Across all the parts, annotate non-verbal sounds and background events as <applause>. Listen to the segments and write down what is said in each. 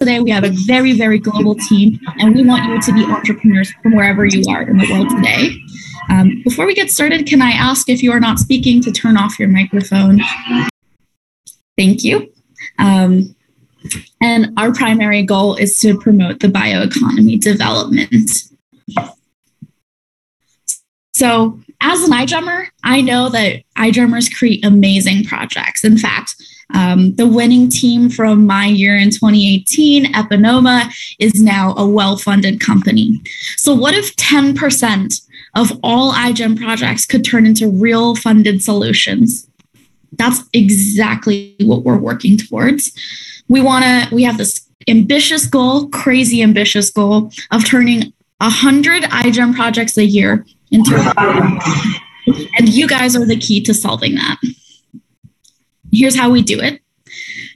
today. We have a very, very global team, and we want you to be entrepreneurs from wherever you are in the world today. Um, before we get started, can I ask if you are not speaking to turn off your microphone? Thank you. Um, and our primary goal is to promote the bioeconomy development. So, as an iGEMer, I know that iGEMers create amazing projects. In fact, um, the winning team from my year in 2018, Epinoma, is now a well funded company. So, what if 10% of all iGEM projects could turn into real funded solutions? That's exactly what we're working towards. We want to, we have this ambitious goal, crazy ambitious goal of turning 100 iGEM projects a year into. And you guys are the key to solving that. Here's how we do it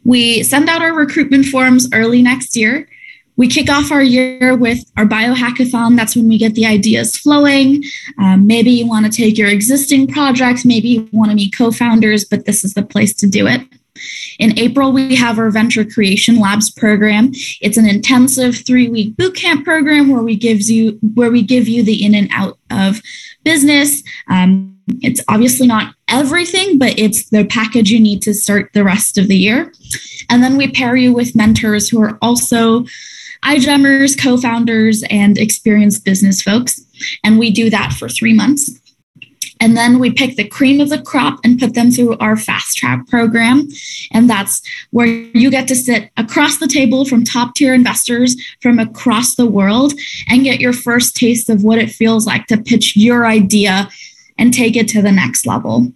we send out our recruitment forms early next year. We kick off our year with our biohackathon. That's when we get the ideas flowing. Um, maybe you want to take your existing project, maybe you want to meet co founders, but this is the place to do it. In April, we have our Venture Creation Labs program. It's an intensive three-week bootcamp program where we gives you where we give you the in and out of business. Um, it's obviously not everything, but it's the package you need to start the rest of the year. And then we pair you with mentors who are also iGEMers, co founders, and experienced business folks. And we do that for three months. And then we pick the cream of the crop and put them through our fast track program. And that's where you get to sit across the table from top tier investors from across the world and get your first taste of what it feels like to pitch your idea and take it to the next level.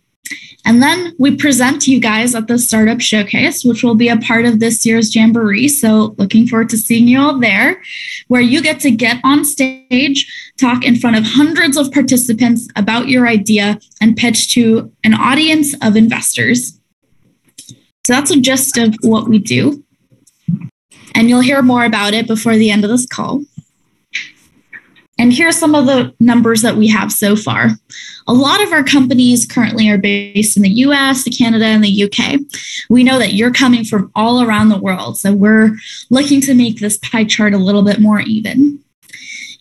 And then we present you guys at the Startup Showcase, which will be a part of this year's Jamboree. So, looking forward to seeing you all there, where you get to get on stage, talk in front of hundreds of participants about your idea, and pitch to an audience of investors. So, that's a gist of what we do. And you'll hear more about it before the end of this call. And here are some of the numbers that we have so far. A lot of our companies currently are based in the US, the Canada, and the UK. We know that you're coming from all around the world. So we're looking to make this pie chart a little bit more even.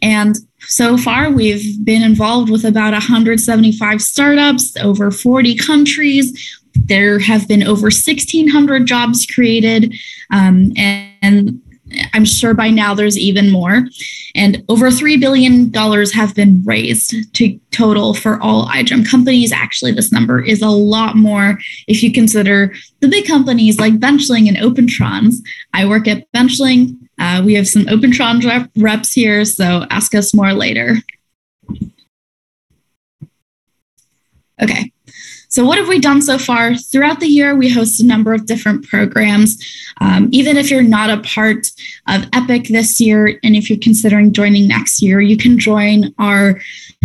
And so far, we've been involved with about 175 startups, over 40 countries. There have been over 1,600 jobs created. Um, and, and I'm sure by now there's even more. And over $3 billion have been raised to total for all iGEM companies. Actually, this number is a lot more if you consider the big companies like Benchling and OpenTrons. I work at Benchling. Uh, we have some OpenTron rep- reps here, so ask us more later. Okay, so, what have we done so far? Throughout the year, we host a number of different programs. Um, even if you're not a part of EPIC this year, and if you're considering joining next year, you can join our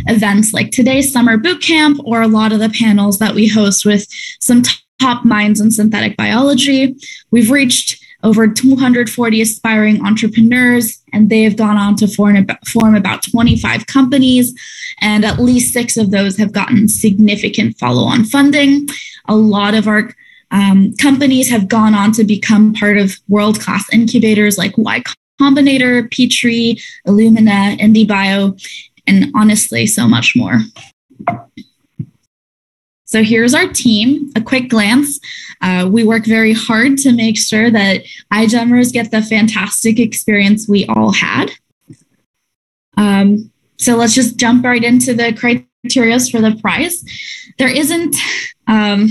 events like today's summer boot camp or a lot of the panels that we host with some top minds in synthetic biology. We've reached over 240 aspiring entrepreneurs, and they have gone on to form, form about 25 companies, and at least six of those have gotten significant follow on funding. A lot of our um, companies have gone on to become part of world class incubators like Y Combinator, Petri, Illumina, IndieBio, and honestly, so much more. So here's our team, a quick glance. Uh, we work very hard to make sure that iGEMers get the fantastic experience we all had. Um, so let's just jump right into the criteria for the prize. There isn't um,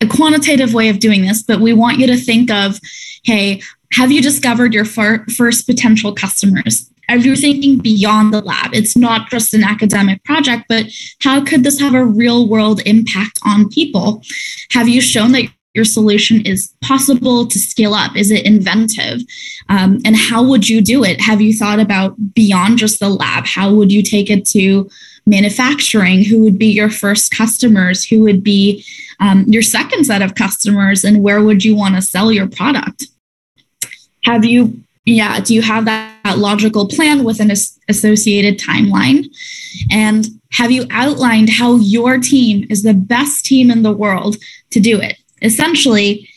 a quantitative way of doing this, but we want you to think of, hey, have you discovered your fir- first potential customers? Are you thinking beyond the lab? It's not just an academic project, but how could this have a real world impact on people? Have you shown that your solution is possible to scale up? Is it inventive? Um, and how would you do it? Have you thought about beyond just the lab? How would you take it to manufacturing? Who would be your first customers? Who would be um, your second set of customers? And where would you want to sell your product? Have you yeah do you have that, that logical plan with an as- associated timeline and have you outlined how your team is the best team in the world to do it essentially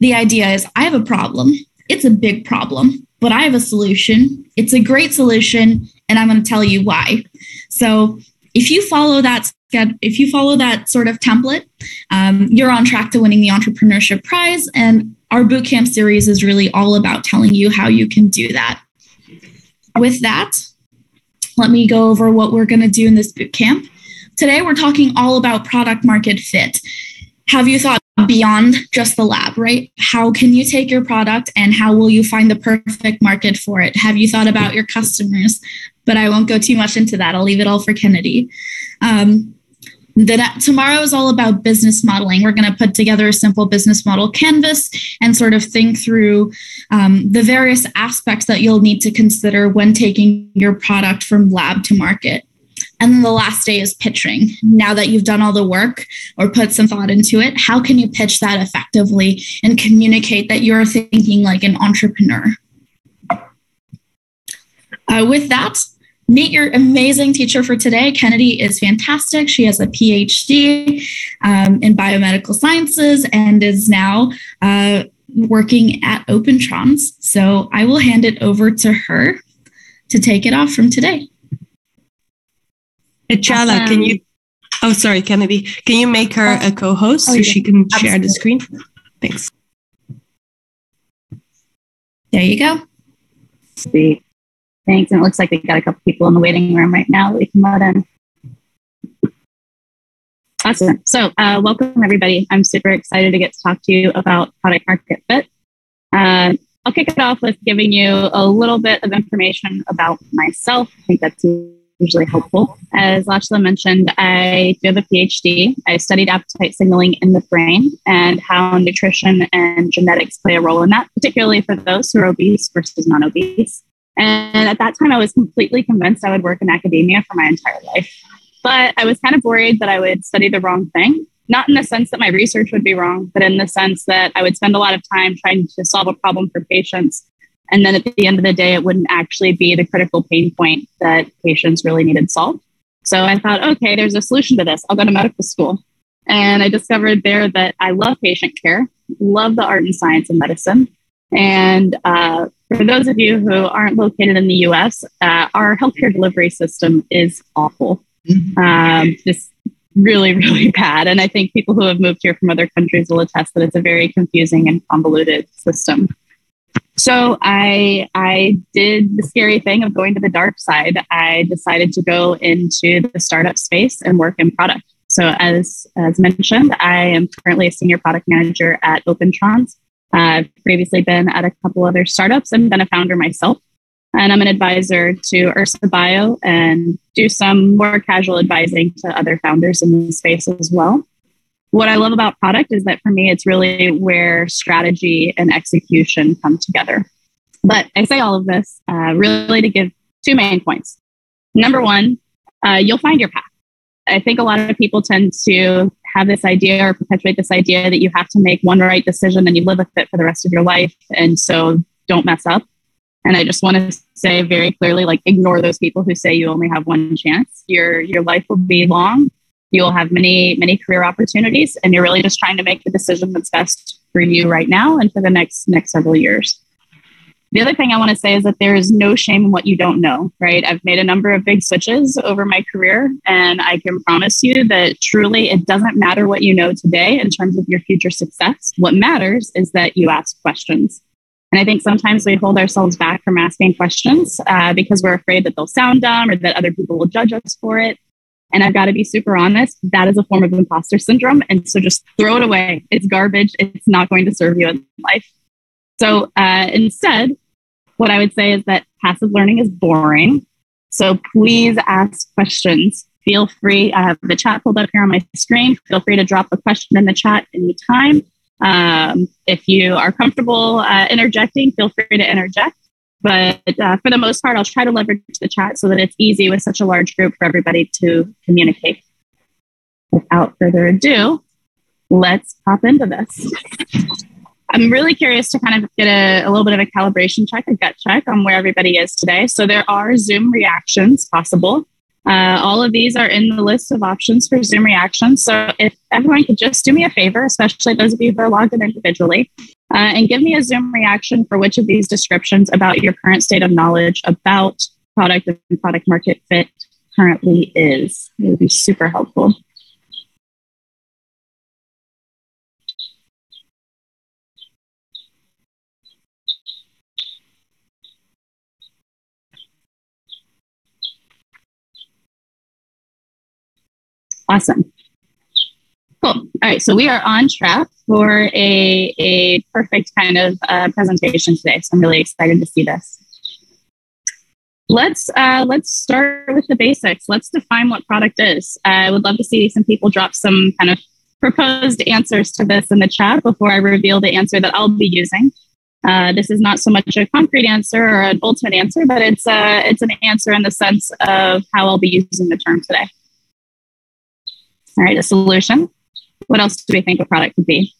the idea is i have a problem it's a big problem, but I have a solution. It's a great solution, and I'm going to tell you why. So if you follow that if you follow that sort of template, um, you're on track to winning the entrepreneurship prize. And our bootcamp series is really all about telling you how you can do that. With that, let me go over what we're going to do in this bootcamp. Today, we're talking all about product market fit. Have you thought beyond just the lab, right? How can you take your product and how will you find the perfect market for it? Have you thought about your customers? But I won't go too much into that. I'll leave it all for Kennedy. Um, then tomorrow is all about business modeling. We're going to put together a simple business model canvas and sort of think through um, the various aspects that you'll need to consider when taking your product from lab to market. And then the last day is pitching. Now that you've done all the work or put some thought into it, how can you pitch that effectively and communicate that you're thinking like an entrepreneur? Uh, with that, meet your amazing teacher for today. Kennedy is fantastic. She has a PhD um, in biomedical sciences and is now uh, working at OpenTrons. So I will hand it over to her to take it off from today. Chala, awesome. can you? Oh, sorry, Kennedy. Can you make her a co-host oh, so she can Absolutely. share the screen? Thanks. There you go. Sweet. Thanks. And it looks like we got a couple people in the waiting room right now. We can let in. Awesome. So, uh, welcome everybody. I'm super excited to get to talk to you about product market fit. Uh, I'll kick it off with giving you a little bit of information about myself. I think that's usually helpful. As Lachlan mentioned, I do have a PhD. I studied appetite signaling in the brain and how nutrition and genetics play a role in that, particularly for those who are obese versus non obese. And at that time, I was completely convinced I would work in academia for my entire life. But I was kind of worried that I would study the wrong thing, not in the sense that my research would be wrong, but in the sense that I would spend a lot of time trying to solve a problem for patients and then at the end of the day, it wouldn't actually be the critical pain point that patients really needed solved. So I thought, okay, there's a solution to this. I'll go to medical school. And I discovered there that I love patient care, love the art and science of medicine. And uh, for those of you who aren't located in the US, uh, our healthcare delivery system is awful. Mm-hmm. Um, just really, <laughs> really bad. And I think people who have moved here from other countries will attest that it's a very confusing and convoluted system. So I I did the scary thing of going to the dark side. I decided to go into the startup space and work in product. So as as mentioned, I am currently a senior product manager at OpenTrons. I've previously been at a couple other startups and been a founder myself. And I'm an advisor to Ursa Bio and do some more casual advising to other founders in the space as well what I love about product is that for me, it's really where strategy and execution come together. But I say all of this uh, really to give two main points. Number one, uh, you'll find your path. I think a lot of people tend to have this idea or perpetuate this idea that you have to make one right decision and you live with it for the rest of your life. And so don't mess up. And I just want to say very clearly, like ignore those people who say you only have one chance. Your your life will be long you'll have many many career opportunities and you're really just trying to make the decision that's best for you right now and for the next next several years the other thing i want to say is that there is no shame in what you don't know right i've made a number of big switches over my career and i can promise you that truly it doesn't matter what you know today in terms of your future success what matters is that you ask questions and I think sometimes we hold ourselves back from asking questions uh, because we're afraid that they'll sound dumb or that other people will judge us for it. And I've got to be super honest, that is a form of imposter syndrome. And so just throw it away. It's garbage. It's not going to serve you in life. So uh, instead, what I would say is that passive learning is boring. So please ask questions. Feel free. I have the chat pulled up here on my screen. Feel free to drop a question in the chat anytime. Um, if you are comfortable uh, interjecting, feel free to interject. But uh, for the most part, I'll try to leverage the chat so that it's easy with such a large group for everybody to communicate. Without further ado, let's hop into this. I'm really curious to kind of get a, a, little bit of a calibration check, a gut check on where everybody is today. So there are Zoom reactions possible. Uh, all of these are in the list of options for Zoom reactions. So if everyone could just do me a favor, especially those of you who are logged in individually, uh, and give me a Zoom reaction for which of these descriptions about your current state of knowledge about product and product market fit currently is. It would be super helpful. Awesome. Cool. All right. So we are on track for a, a perfect kind of uh, presentation today. So I'm really excited to see this. Let's uh, let's start with the basics. Let's define what product is. I would love to see some people drop some kind of proposed answers to this in the chat before I reveal the answer that I'll be using. Uh, this is not so much a concrete answer or an ultimate answer, but it's uh, it's an answer in the sense of how I'll be using the term today. All right, a solution. What else do we think a product could be?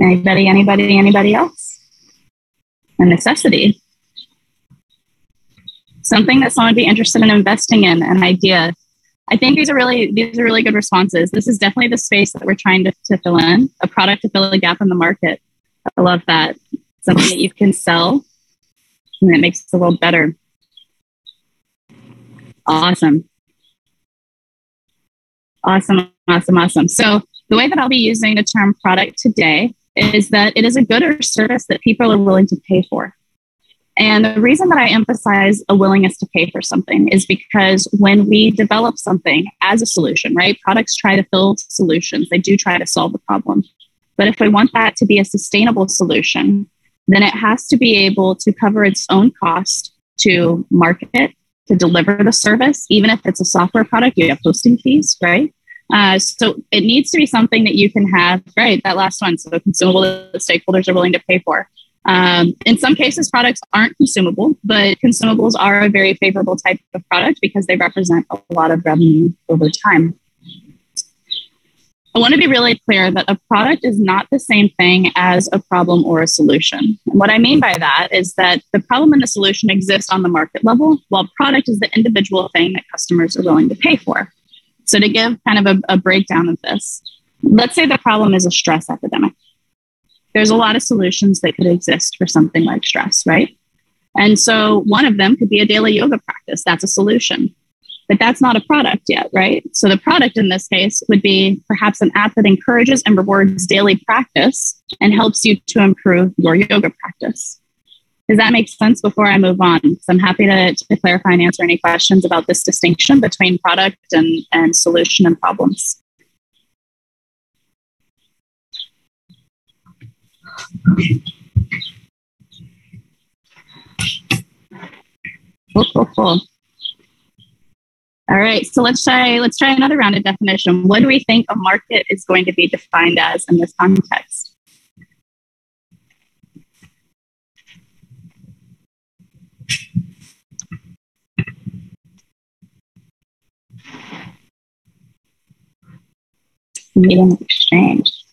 Anybody, anybody, anybody else? A necessity. Something that someone would be interested in investing in, an idea, I think these are really these are really good responses. This is definitely the space that we're trying to, to fill in, a product to fill a gap in the market. I love that. Something that you can sell and that makes the world better. Awesome. Awesome, awesome, awesome. So the way that I'll be using the term product today is that it is a good or service that people are willing to pay for. And the reason that I emphasize a willingness to pay for something is because when we develop something as a solution, right? Products try to fill solutions, they do try to solve the problem. But if we want that to be a sustainable solution, then it has to be able to cover its own cost to market, to deliver the service, even if it's a software product, you have hosting fees, right? Uh, so it needs to be something that you can have, right? That last one, so consumable that stakeholders are willing to pay for. Um, in some cases, products aren't consumable, but consumables are a very favorable type of product because they represent a lot of revenue over time. I want to be really clear that a product is not the same thing as a problem or a solution. And what I mean by that is that the problem and the solution exist on the market level, while product is the individual thing that customers are willing to pay for. So, to give kind of a, a breakdown of this, let's say the problem is a stress epidemic there's a lot of solutions that could exist for something like stress, right? And so one of them could be a daily yoga practice. That's a solution. But that's not a product yet, right? So the product in this case would be perhaps an app that encourages and rewards daily practice and helps you to improve your yoga practice. Does that make sense before I move on? So I'm happy to, to clarify and answer any questions about this distinction between product and, and solution and problems. Cool, cool, cool. All right, so let's try let's try another round of definition. What do we think a market is going to be defined as in this context? Medium exchange.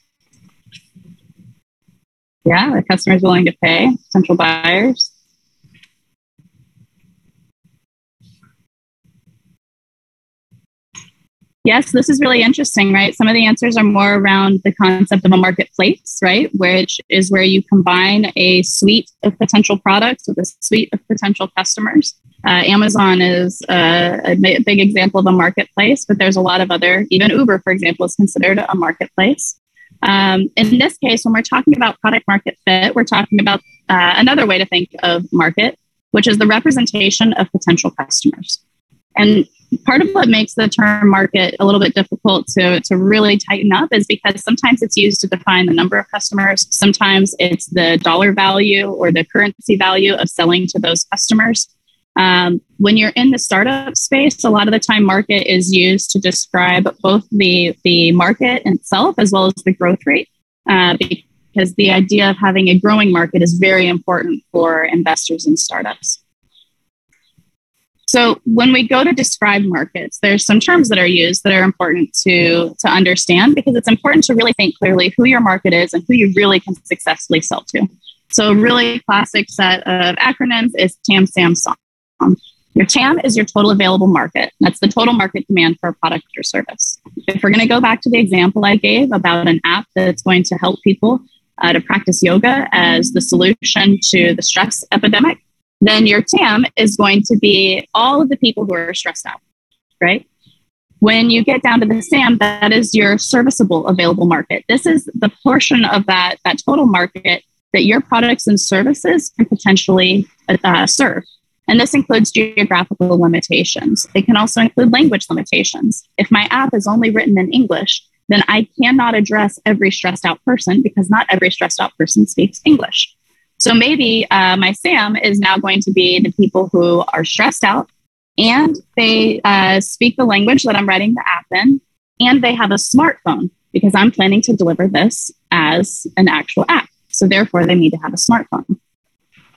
Yeah, the customer is willing to pay, potential buyers. Yes, this is really interesting, right? Some of the answers are more around the concept of a marketplace, right? Which is where you combine a suite of potential products with a suite of potential customers. Uh, Amazon is a, a, big example of a marketplace, but there's a lot of other, even Uber, for example, is considered a marketplace. Um, in this case, when we're talking about product market fit, we're talking about uh, another way to think of market, which is the representation of potential customers. And part of what makes the term market a little bit difficult to, to really tighten up is because sometimes it's used to define the number of customers, sometimes it's the dollar value or the currency value of selling to those customers. Um, when you're in the startup space, a lot of the time market is used to describe both the, the market itself as well as the growth rate, uh, because the idea of having a growing market is very important for investors in startups. So when we go to describe markets, there's some terms that are used that are important to, to understand because it's important to really think clearly who your market is and who you really can successfully sell to. So, a really classic set of acronyms is TAM, SAM, SOM. Your TAM is your total available market. That's the total market demand for a product or service. If we're going to go back to the example I gave about an app that's going to help people uh, to practice yoga as the solution to the stress epidemic, then your TAM is going to be all of the people who are stressed out, right? When you get down to the SAM, that is your serviceable available market. This is the portion of that, that total market that your products and services can potentially uh, serve. And this includes geographical limitations. It can also include language limitations. If my app is only written in English, then I cannot address every stressed out person because not every stressed out person speaks English. So maybe uh, my SAM is now going to be the people who are stressed out and they uh, speak the language that I'm writing the app in, and they have a smartphone because I'm planning to deliver this as an actual app. So therefore, they need to have a smartphone.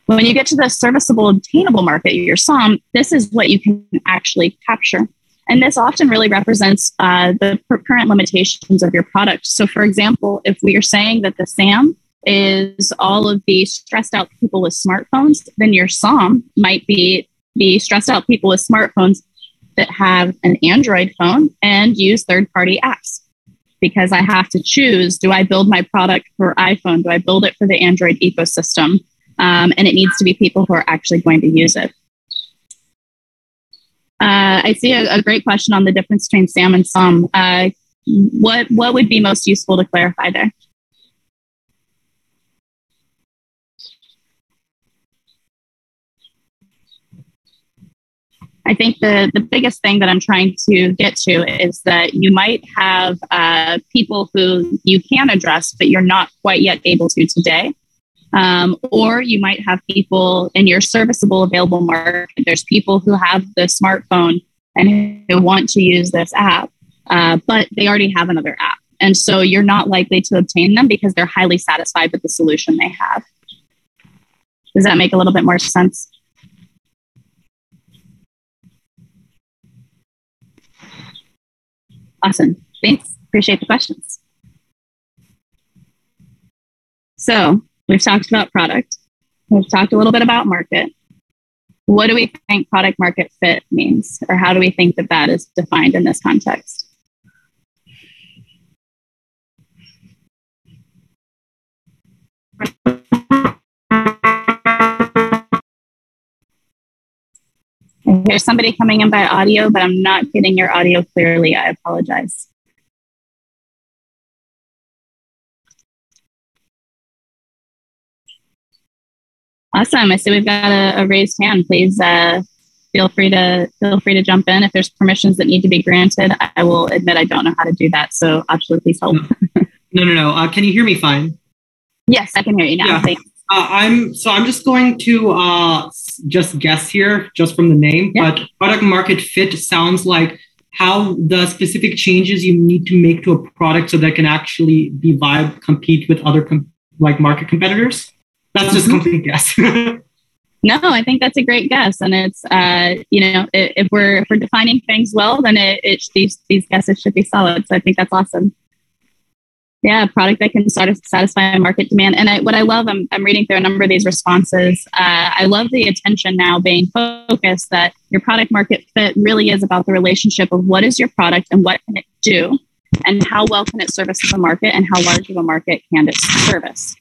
When you get to the serviceable obtainable market, your SOM, this is what you can actually capture. And this often really represents uh, the current limitations of your product. So, for example, if we are saying that the SAM is all of the stressed out people with smartphones, then your SOM might be the stressed out people with smartphones that have an Android phone and use third party apps. Because I have to choose do I build my product for iPhone? Do I build it for the Android ecosystem? Um, and it needs to be people who are actually going to use it. Uh, I see a, a, great question on the difference between SAM and SOM. Uh, what what would be most useful to clarify there? I think the, the biggest thing that I'm trying to get to is that you might have uh, people who you can address, but you're not quite yet able to today. Um, or you might have people in your serviceable available market. There's people who have the smartphone and who want to use this app, uh, but they already have another app. And so you're not likely to obtain them because they're highly satisfied with the solution they have. Does that make a little bit more sense? Awesome. Thanks. Appreciate the questions. So We've talked about product. We've talked a little bit about market. What do we think product market fit means, or how do we think that that is defined in this context? There's somebody coming in by audio, but I'm not getting your audio clearly. I apologize. Awesome. I see we've got a, a raised hand. Please uh, feel free to feel free to jump in. If there's permissions that need to be granted, I will admit I don't know how to do that. So absolutely, please help. No, no, no. Uh, can you hear me fine? Yes, I can hear you now. Yeah. Thanks. Uh, I'm so I'm just going to uh, just guess here, just from the name. Yeah. But product market fit sounds like how the specific changes you need to make to a product so that can actually be viable, compete with other com- like market competitors. That's just complete <laughs> guess. no, I think that's a great guess, and it's uh, you know if, if we're if we're defining things well, then it, it these these guesses should be solid. So I think that's awesome. Yeah, product that can sort of satisfy market demand. And I, what I love, I'm, I'm reading through a number of these responses. Uh, I love the attention now being focused that your product market fit really is about the relationship of what is your product and what can it do, and how well can it service the market, and how large of a market can it service.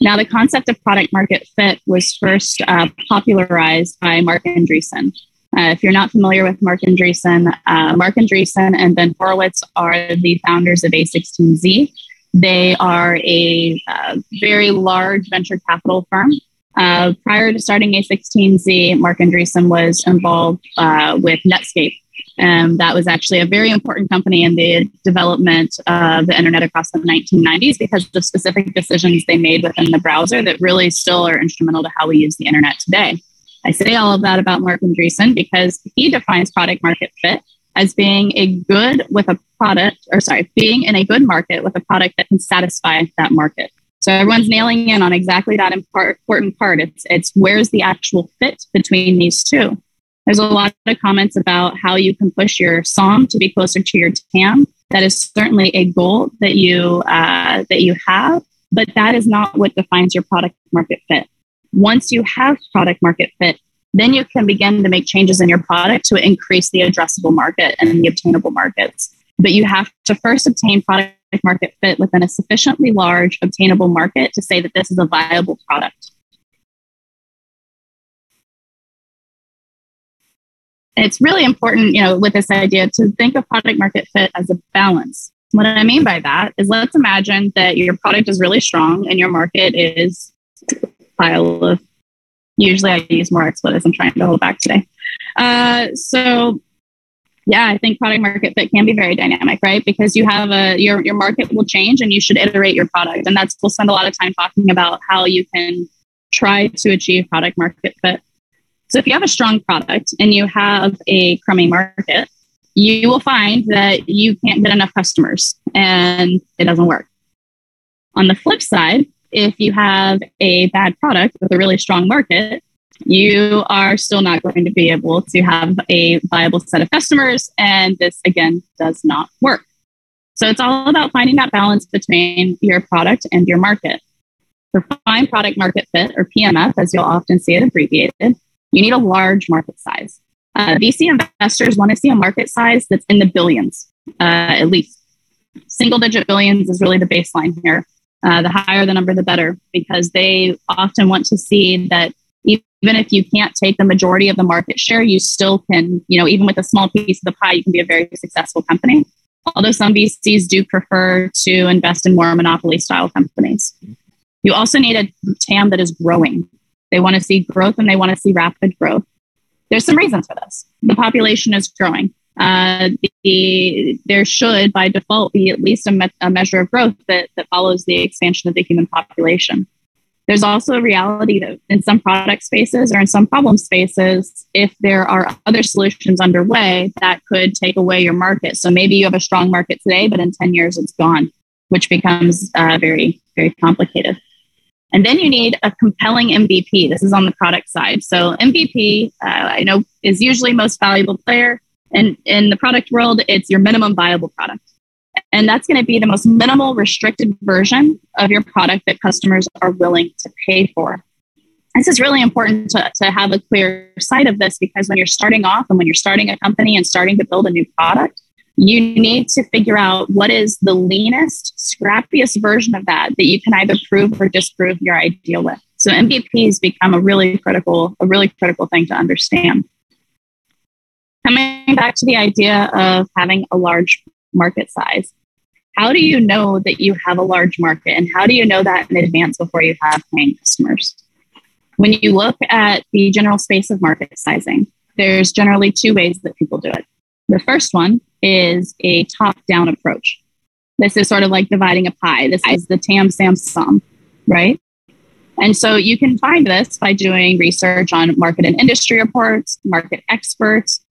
Now, the concept of product market fit was first uh, popularized by Marc Andreessen. Uh, if you're not familiar with Marc Andreessen, uh, Marc Andreessen and Ben Horowitz are the founders of A16Z. They are a uh, very large venture capital firm. Uh, prior to starting A16Z, Marc Andreessen was involved uh, with Netscape, um, that was actually a very important company in the development of the internet across the 1990s because of the specific decisions they made within the browser that really still are instrumental to how we use the internet today. I say all of that about Marc Andreessen because he defines product market fit as being a good with a product, or sorry, being in a good market with a product that can satisfy that market. So everyone's nailing in on exactly that important part. It's, it's where's the actual fit between these two. There's a lot of comments about how you can push your SOM to be closer to your TAM. That is certainly a goal that you uh, that you have. but that is not what defines your product market fit. Once you have product market fit, then you can begin to make changes in your product to increase the addressable market and the obtainable markets. But you have to first obtain product market fit within a sufficiently large obtainable market to say that this is a viable product. it's really important, you know, with this idea to think of product market fit as a balance. What I mean by that is let's imagine that your product is really strong and your market is a pile of usually I use more expletives. I'm trying to hold back today. Uh, so yeah, I think product market fit can be very dynamic, right? Because you have a your your market will change and you should iterate your product. And that's we'll spend a lot of time talking about how you can try to achieve product market fit. So if you have a strong product and you have a crummy market, you will find that you can't get enough customers and it doesn't work. On the flip side, if you have a bad product with a really strong market, you are still not going to be able to have a viable set of customers. And this, again, does not work. So it's all about finding that balance between your product and your market. For fine product market fit, or PMF, as you'll often see it abbreviated, you need a large market size. Uh, VC investors want to see a market size that's in the billions, uh, at least. Single digit billions is really the baseline here. Uh, the higher the number, the better, because they often want to see that even if you can't take the majority of the market share, you still can, you know, even with a small piece of the pie, you can be a very successful company. Although some VCs do prefer to invest in more monopoly style companies. You also need a TAM that is growing. They want to see growth and they want to see rapid growth. There's some reasons for this. The population is growing. Uh, the, there should, by default, be at least a, me- a measure of growth that, that follows the expansion of the human population. There's also a reality that in some product spaces or in some problem spaces, if there are other solutions underway, that could take away your market. So maybe you have a strong market today, but in 10 years it's gone, which becomes uh, very, very complicated. And then you need a compelling MVP. This is on the product side. So MVP, uh, I know, is usually most valuable player. And in the product world, it's your minimum viable product. And that's going to be the most minimal restricted version of your product that customers are willing to pay for. This is really important to, to have a clear sight of this because when you're starting off and when you're starting a company and starting to build a new product, you need to figure out what is the leanest, scrappiest version of that that you can either prove or disprove your idea with. So MVPs become a really critical, a really critical thing to understand. Coming back to the idea of having a large market size, how do you know that you have a large market and how do you know that in advance before you have paying customers? When you look at the general space of market sizing, there's generally two ways that people do it. The first one is a top down approach. This is sort of like dividing a pie. This is the TAM SAM SOM, right? And so you can find this by doing research on market and industry reports, market experts,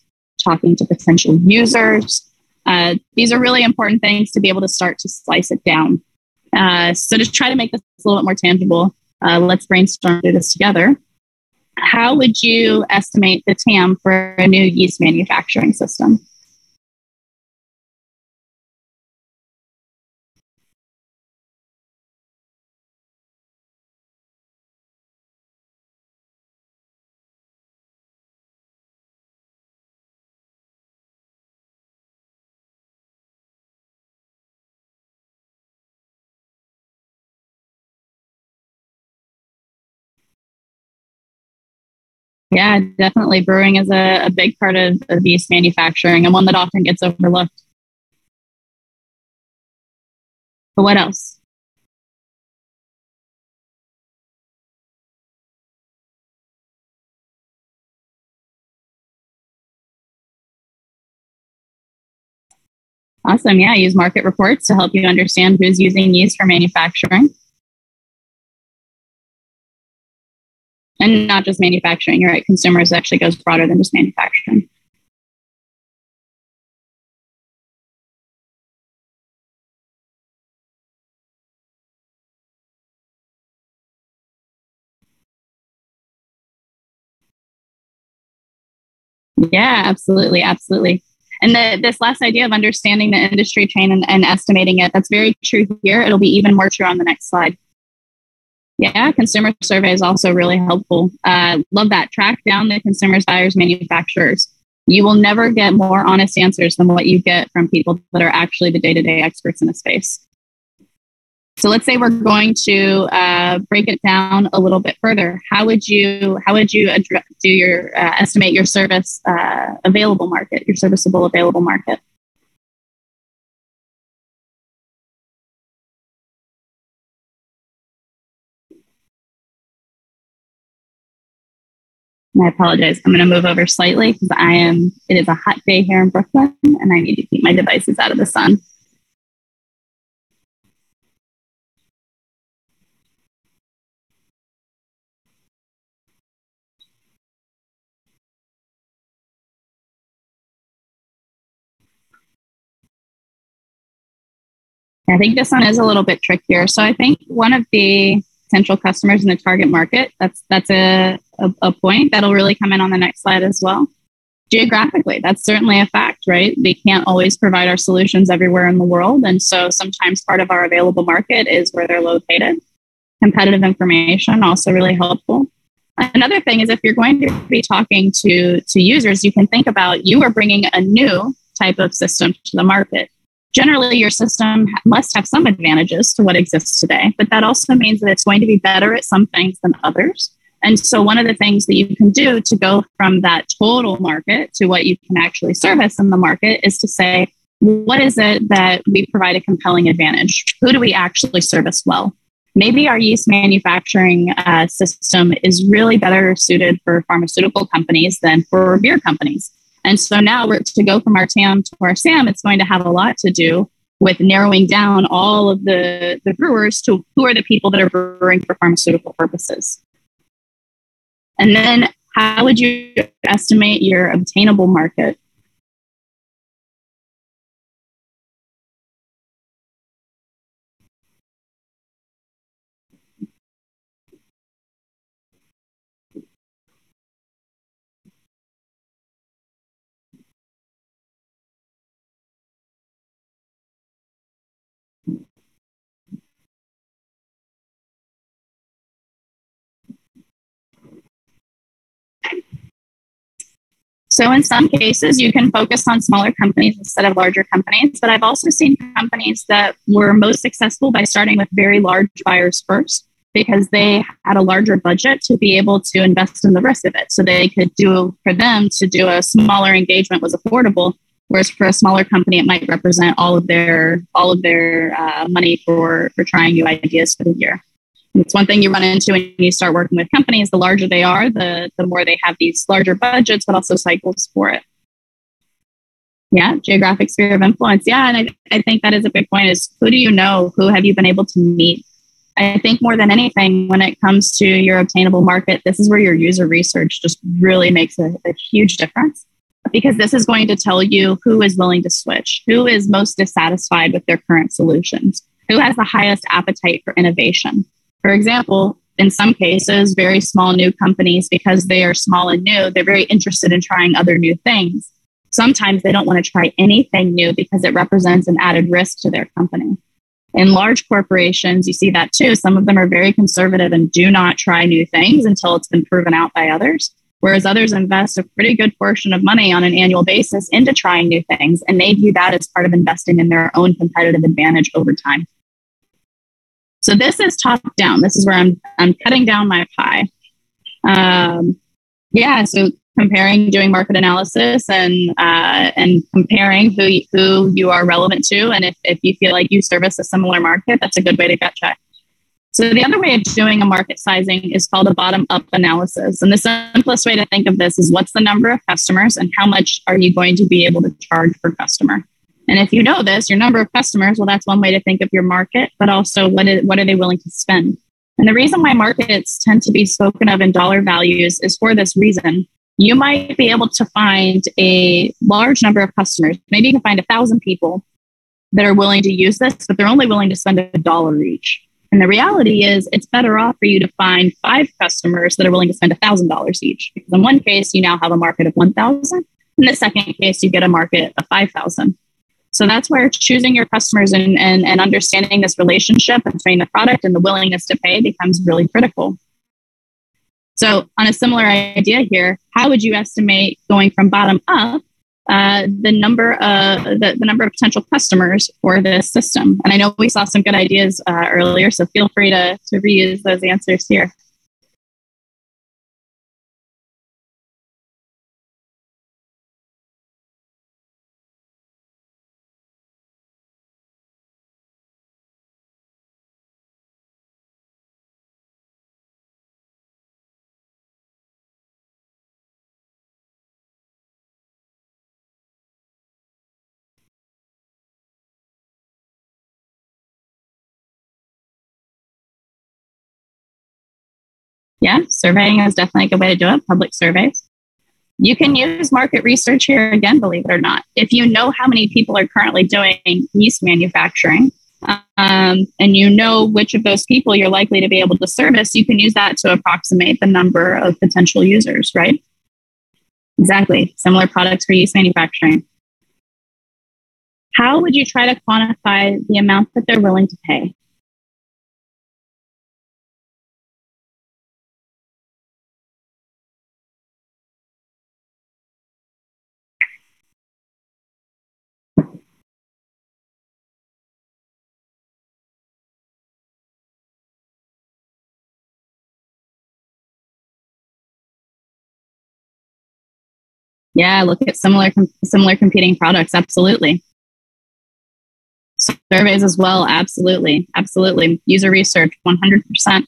talking to potential users. Uh, these are really important things to be able to start to slice it down. Uh, so to try to make this a little bit more tangible, uh, let's brainstorm through this together. How would you estimate the TAM for a new yeast manufacturing system? Yeah, definitely. Brewing is a, a big part of, of yeast manufacturing and one that often gets overlooked. But what else? Awesome. Yeah, I use market reports to help you understand who's using yeast for manufacturing. And not just manufacturing. You're right. Consumers actually goes broader than just manufacturing. Yeah, absolutely, absolutely. And the, this last idea of understanding the industry chain and, and estimating it, that's very true here. It'll be even more true on the next slide. Yeah, consumer survey is also really helpful. Uh, love that. Track down the consumers, buyers, manufacturers. You will never get more honest answers than what you get from people that are actually the day to day experts in a space. So let's say we're going to uh, break it down a little bit further. How would you how would you address, do your uh, estimate your service uh, available market, your serviceable available market? And I apologize. I'm going to move over slightly because I am. It is a hot day here in Brooklyn, and I need to keep my devices out of the sun. I think this one is a little bit trickier. So I think one of the potential customers in the target market, that's that's a, a, a point that'll really come in on the next slide as well. Geographically, that's certainly a fact, right? We can't always provide our solutions everywhere in the world. And so sometimes part of our available market is where they're located. Competitive information also really helpful. Another thing is if you're going to be talking to, to users, you can think about you are bringing a new type of system to the market generally your system must have some advantages to what exists today, but that also means that it's going to be better at some things than others. And so, one of the things that you can do to go from that total market to what you can actually service in the market is to say, what is it that we provide a compelling advantage? Who do we actually service well? Maybe our yeast manufacturing uh, system is really better suited for pharmaceutical companies than for beer companies. And so now we're to go from our TAM to our SAM, it's going to have a lot to do with narrowing down all of the, the brewers to who are the people that are brewing for pharmaceutical purposes. And then how would you estimate your obtainable market? So in some cases, you can focus on smaller companies instead of larger companies. But I've also seen companies that were most successful by starting with very large buyers first because they had a larger budget to be able to invest in the rest of it. So they could do for them to do a smaller engagement was affordable. Whereas for a smaller company, it might represent all of their all of their uh, money for for trying new ideas for the year. It's one thing you run into when you start working with companies. The larger they are, the, the more they have these larger budgets, but also cycles for it. Yeah, geographic sphere of influence. Yeah, and I, I think that is a big point is who do you know? Who have you been able to meet? I think more than anything, when it comes to your obtainable market, this is where your user research just really makes a, a huge difference because this is going to tell you who is willing to switch, who is most dissatisfied with their current solutions, who has the highest appetite for innovation. For example, in some cases, very small new companies, because they are small and new, they're very interested in trying other new things. Sometimes they don't want to try anything new because it represents an added risk to their company. In large corporations, you see that too. Some of them are very conservative and do not try new things until it's been proven out by others. Whereas others invest a pretty good portion of money on an annual basis into trying new things, and they view that as part of investing in their own competitive advantage over time. So this is top down. This is where I'm I'm cutting down my pie. Um, yeah, so comparing, doing market analysis, and uh, and comparing who you, who you are relevant to, and if if you feel like you service a similar market, that's a good way to gut check. So the other way of doing a market sizing is called a bottom up analysis, and the simplest way to think of this is what's the number of customers and how much are you going to be able to charge per customer. And if you know this, your number of customers, well, that's one way to think of your market, but also what, is, what are they willing to spend? And the reason why markets tend to be spoken of in dollar values is for this reason. You might be able to find a large number of customers. Maybe you can find a thousand people that are willing to use this, but they're only willing to spend a dollar each. And the reality is, it's better off for you to find five customers that are willing to spend a thousand dollars each. Because in one case, you now have a market of one thousand. In the second case, you get a market of five thousand. So that's where choosing your customers and, and, and understanding this relationship between the product and the willingness to pay becomes really critical. So, on a similar idea here, how would you estimate going from bottom up uh, the number of the, the number of potential customers for this system? And I know we saw some good ideas uh, earlier, so feel free to, to reuse those answers here. Yeah, surveying is definitely a good way to do it, public surveys. You can use market research here again, believe it or not. If you know how many people are currently doing yeast manufacturing, um, and you know which of those people you're likely to be able to service, you can use that to approximate the number of potential users, right? Exactly. Similar products for yeast manufacturing. How would you try to quantify the amount that they're willing to pay? Yeah, look at similar similar competing products. Absolutely. Surveys as well. Absolutely, absolutely. User research, one hundred percent.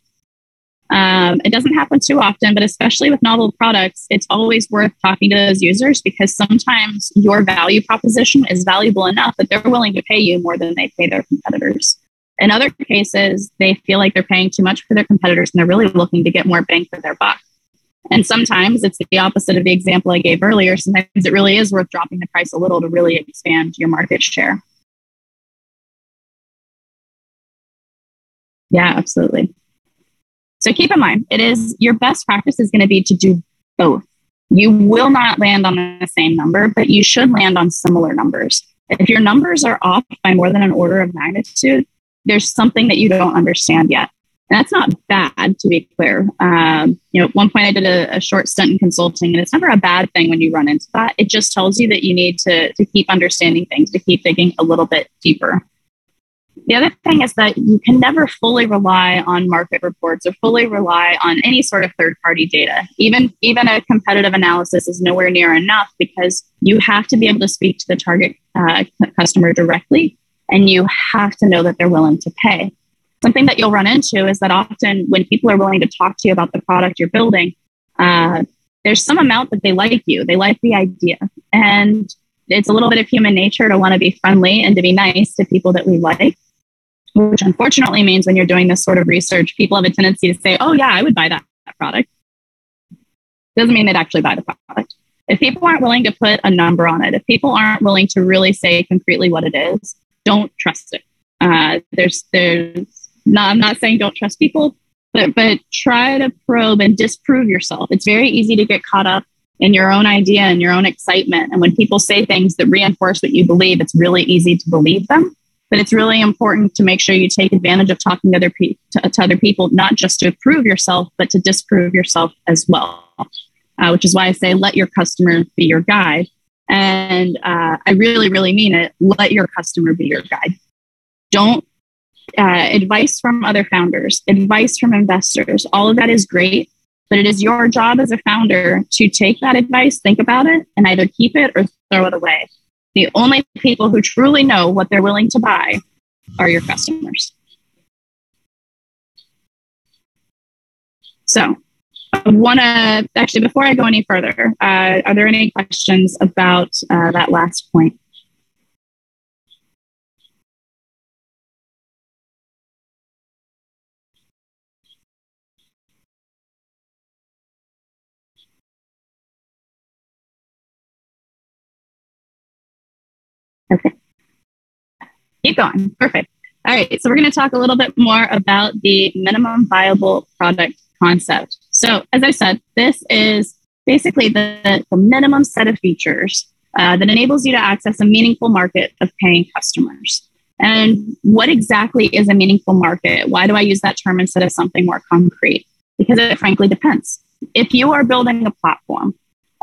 Um, it doesn't happen too often, but especially with novel products, it's always worth talking to those users because sometimes your value proposition is valuable enough that they're willing to pay you more than they pay their competitors. In other cases, they feel like they're paying too much for their competitors and they're really looking to get more bang for their buck. And sometimes it's the opposite of the example I gave earlier. Sometimes it really is worth dropping the price a little to really expand your market share. Yeah, absolutely. So keep in mind, it is your best practice is going to be to do both. You will not land on the same number, but you should land on similar numbers. If your numbers are off by more than an order of magnitude, there's something that you don't understand yet. That's not bad, to be clear. Um, you know, at one point I did a, a, short stint in consulting, and it's never a bad thing when you run into that. It just tells you that you need to, to keep understanding things, to keep digging a little bit deeper. The other thing is that you can never fully rely on market reports or fully rely on any sort of third party data. Even, even a competitive analysis is nowhere near enough because you have to be able to speak to the target uh, customer directly and you have to know that they're willing to pay something that you'll run into is that often when people are willing to talk to you about the product you're building, uh, there's some amount that they like you, they like the idea. And it's a little bit of human nature to want to be friendly and to be nice to people that we like, which unfortunately means when you're doing this sort of research, people have a tendency to say, oh, yeah, I would buy that, that product. Doesn't mean they'd actually buy the product. If people aren't willing to put a number on it, if people aren't willing to really say concretely what it is, don't trust it. Uh, there's there's not, I'm not saying don't trust people, but but try to probe and disprove yourself. It's very easy to get caught up in your own idea and your own excitement. And when people say things that reinforce what you believe, it's really easy to believe them. But it's really important to make sure you take advantage of talking to other, pe- to, to other people, not just to prove yourself, but to disprove yourself as well. Uh, which is why I say let your customer be your guide. And uh, I really, really mean it. Let your customer be your guide. Don't uh, advice from other founders, advice from investors, all of that is great. But it is your job as a founder to take that advice, think about it, and either keep it or throw it away. The only people who truly know what they're willing to buy are your customers. So, I want to actually, before I go any further, uh, are there any questions about uh, that last point? Okay. <laughs> Keep going. Perfect. All right. So we're going to talk a little bit more about the minimum viable product concept. So as I said, this is basically the, the minimum set of features uh, that enables you to access a meaningful market of paying customers. And what exactly is a meaningful market? Why do I use that term instead of something more concrete? Because it frankly depends. If you are building a platform,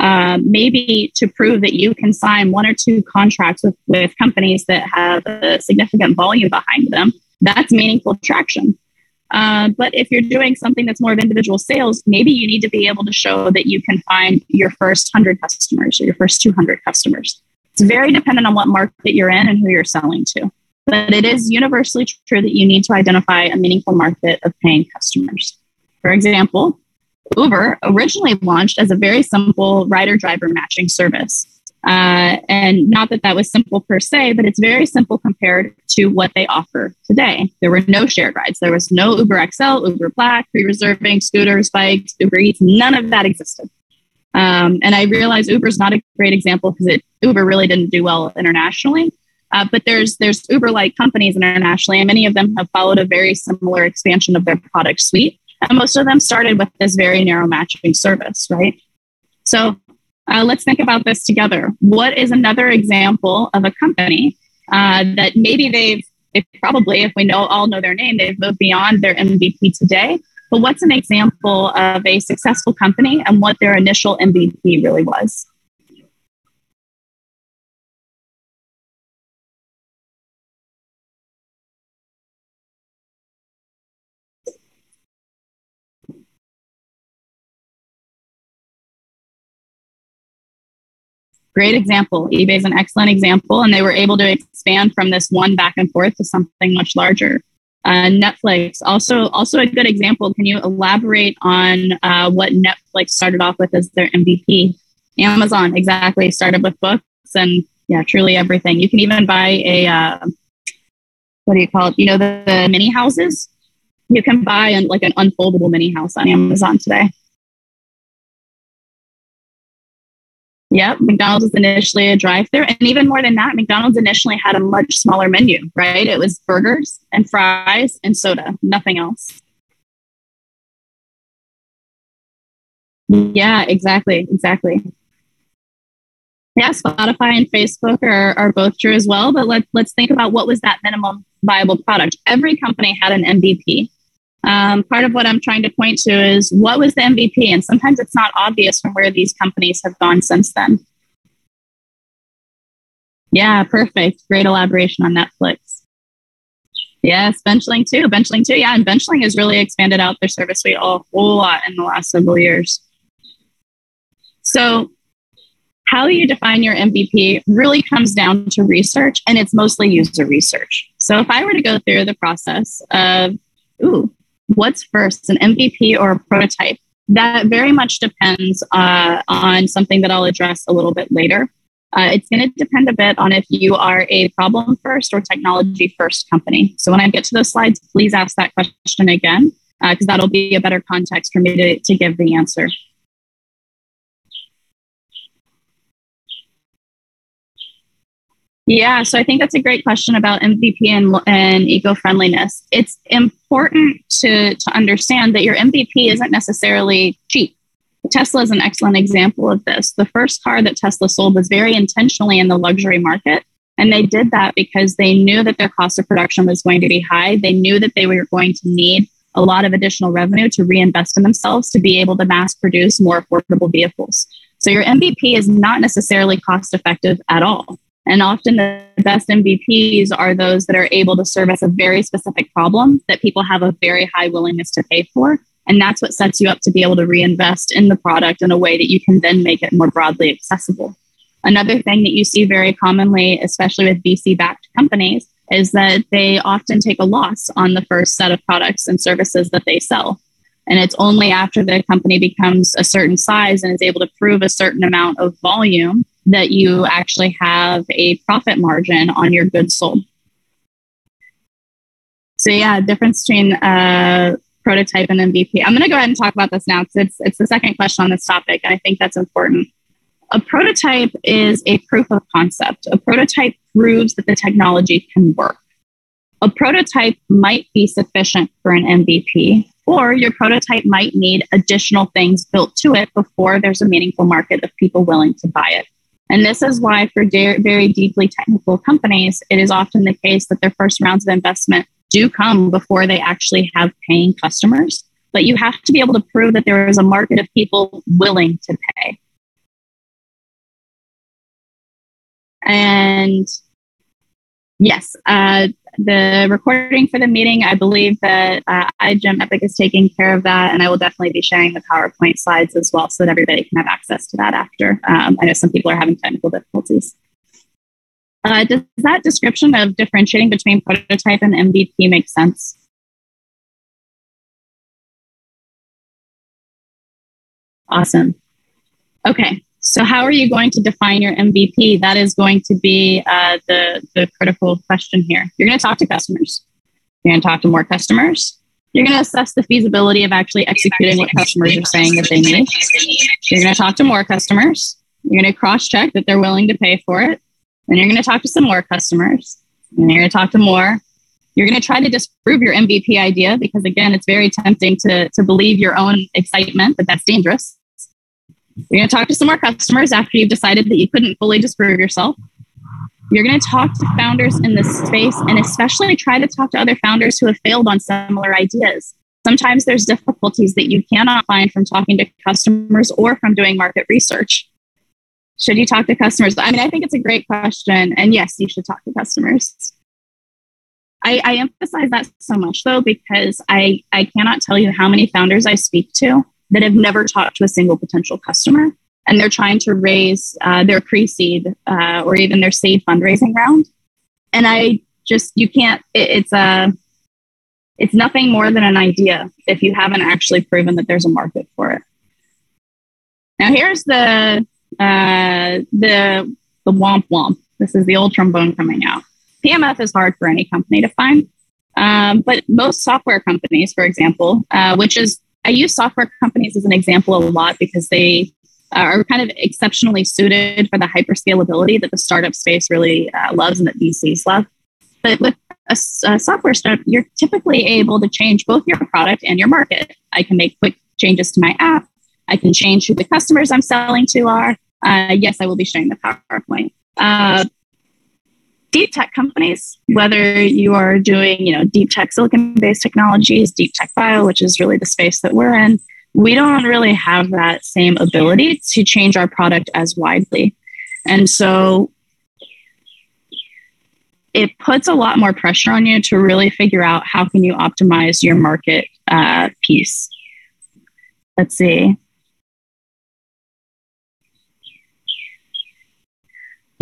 uh, maybe to prove that you can sign one or two contracts with, with companies that have a significant volume behind them, that's meaningful traction. Uh, but if you're doing something that's more of individual sales, maybe you need to be able to show that you can find your first 100 customers or your first 200 customers. It's very dependent on what market you're in and who you're selling to. But it is universally true that you need to identify a meaningful market of paying customers. For example, Uber originally launched as a very simple rider driver matching service. Uh, and not that that was simple per se, but it's very simple compared to what they offer today. There were no shared rides. There was no Uber XL, Uber Black, pre reserving, scooters, bikes, Uber Eats. None of that existed. Um, and I realize Uber is not a great example because Uber really didn't do well internationally. Uh, but there's there's Uber like companies internationally, and many of them have followed a very similar expansion of their product suite. And most of them started with this very narrow matching service, right? So uh, let's think about this together. What is another example of a company uh, that maybe they've, they probably, if we know all know their name, they've moved beyond their MVP today. But what's an example of a successful company and what their initial MVP really was? Great example. eBay is an excellent example, and they were able to expand from this one back and forth to something much larger. Uh, Netflix also also a good example. Can you elaborate on uh, what Netflix started off with as their MVP? Amazon exactly started with books and yeah, truly everything. You can even buy a uh, what do you call it? You know the, the mini houses. You can buy an, like an unfoldable mini house on Amazon today. Yep, McDonald's was initially a drive-through, and even more than that, McDonald's initially had a much smaller menu. Right, it was burgers and fries and soda, nothing else. Yeah, exactly, exactly. Yeah, Spotify and Facebook are, are both true as well. But let's let's think about what was that minimum viable product. Every company had an MVP. Um, part of what I'm trying to point to is what was the MVP? And sometimes it's not obvious from where these companies have gone since then. Yeah, perfect. Great elaboration on Netflix. Yes, Benchling too. Benchling too. Yeah, and Benchling has really expanded out their service suite a whole lot in the last several years. So, how you define your MVP really comes down to research, and it's mostly user research. So, if I were to go through the process of, ooh, what's first, an MVP or a prototype? That very much depends uh, on something that I'll address a little bit later. Uh, it's going to depend a bit on if you are a problem first or technology first company. So when I get to those slides, please ask that question again, because uh, that'll be a better context for me to, to give the answer. Yeah, so I think that's a great question about MVP and, and eco friendliness. It's important to, to understand that your MVP isn't necessarily cheap. Tesla is an excellent example of this. The first car that Tesla sold was very intentionally in the luxury market. And they did that because they knew that their cost of production was going to be high. They knew that they were going to need a lot of additional revenue to reinvest in themselves to be able to mass produce more affordable vehicles. So your MVP is not necessarily cost effective at all. And often the best MVPs are those that are able to service a very specific problem that people have a very high willingness to pay for. And that's what sets you up to be able to reinvest in the product in a way that you can then make it more broadly accessible. Another thing that you see very commonly, especially with VC backed companies, is that they often take a loss on the first set of products and services that they sell. And it's only after the company becomes a certain size and is able to prove a certain amount of volume that you actually have a profit margin on your goods sold. So yeah, difference between uh, prototype and MVP. I'm going to go ahead and talk about this now because it's it's the second question on this topic, and I think that's important. A prototype is a proof of concept. A prototype proves that the technology can work. A prototype might be sufficient for an MVP, or your prototype might need additional things built to it before there's a meaningful market of people willing to buy it. And this is why, for de- very deeply technical companies, it is often the case that their first rounds of investment do come before they actually have paying customers. But you have to be able to prove that there is a market of people willing to pay. And yes, uh, the recording for the meeting, I believe that uh, iGEM Epic is taking care of that, and I will definitely be sharing the PowerPoint slides as well so that everybody can have access to that after. Um, I know some people are having technical difficulties. Uh, does that description of differentiating between prototype and MVP make sense? Awesome. Okay, so how are you going to define your MVP? That is going to be uh, the, the critical question here. You're going to talk to customers. You're going to talk to more customers. You're going to assess the feasibility of actually executing what customers are saying that they need. You're going to talk to more customers. You're going to cross check that they're willing to pay for it. Then you're going to talk to some more customers. And you're going to talk to more. You're going to try to disprove your MVP idea because, again, it's very tempting to, to believe your own excitement, but that's dangerous. You're going to talk to some more customers after you've decided that you couldn't fully disprove yourself. You're going to talk to founders in this space and especially try to talk to other founders who have failed on similar ideas. Sometimes there's difficulties that you cannot find from talking to customers or from doing market research. Should you talk to customers? I mean, I think it's a great question. And yes, you should talk to customers. I, I emphasize that so much though, because I, I cannot tell you how many founders I speak to that have never talked to a single potential customer. And they're trying to raise uh, their pre-seed uh, or even their seed fundraising round. And i just you can't it, it's a it's nothing more than an idea if you haven't actually proven that there's a market for it. Now here's the uh, the the womp womp. This is the old trombone coming out. Pmf is hard for any company to find. Um, but most software companies for example uh, which is I use software companies as an example a lot because they are kind of exceptionally suited for the hyperscalability that the startup space really uh, loves and that VCs love. But with a, a, software startup, you're typically able to change both your product and your market. I can make quick changes to my app. I can change who the customers I'm selling to are. Uh, yes, I will be sharing the PowerPoint. Uh, deep tech companies, whether you are doing, you know, deep tech silicon based technologies, deep tech bio, which is really the space that we're in, we don't really have that same ability to change our product as widely. And so it puts a lot more pressure on you to really figure out how can you optimize your market uh, piece. Let's see.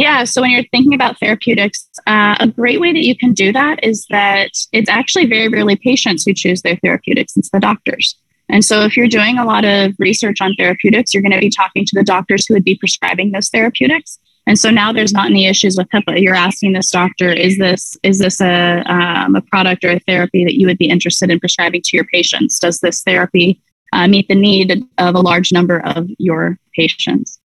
Yeah, so when you're thinking about therapeutics, uh, a great way that you can do that is that it's actually very rarely patients who choose their therapeutics, it's the doctors. And so if you're doing a lot of research on therapeutics, you're going to be talking to the doctors who would be prescribing those therapeutics. And so now there's not any issues with HIPAA. You're asking this doctor, is this is this a um, a product or a therapy that you would be interested in prescribing to your patients? Does this therapy uh, meet the need of a large number of your patients?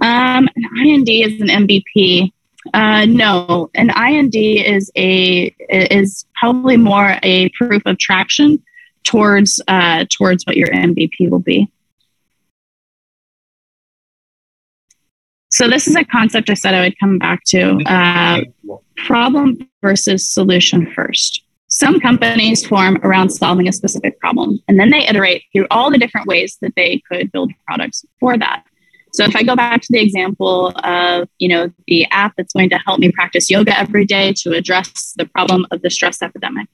Um, an IND is an MVP. Uh, no, an IND is a is probably more a proof of traction towards uh, towards what your MVP will be. So this is a concept I said I would come back to: uh, problem versus solution first. Some companies form around solving a specific problem, and then they iterate through all the different ways that they could build products for that. So if I go back to the example of, you know, the app that's going to help me practice yoga every day to address the problem of the stress epidemic.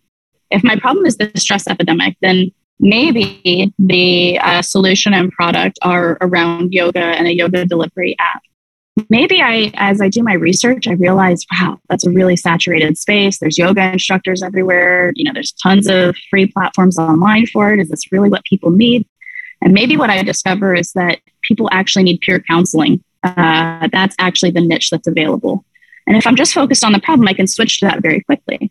If my problem is the stress epidemic, then maybe the uh, solution and product are around yoga and a yoga delivery app. Maybe I, as I do my research, I realize, wow, that's a really saturated space. There's yoga instructors everywhere. You know, there's tons of free platforms online for it. Is this really what people need? And maybe what I discover is that people actually need peer counseling. Uh, that's actually the niche that's available. And if I'm just focused on the problem, I can switch to that very quickly.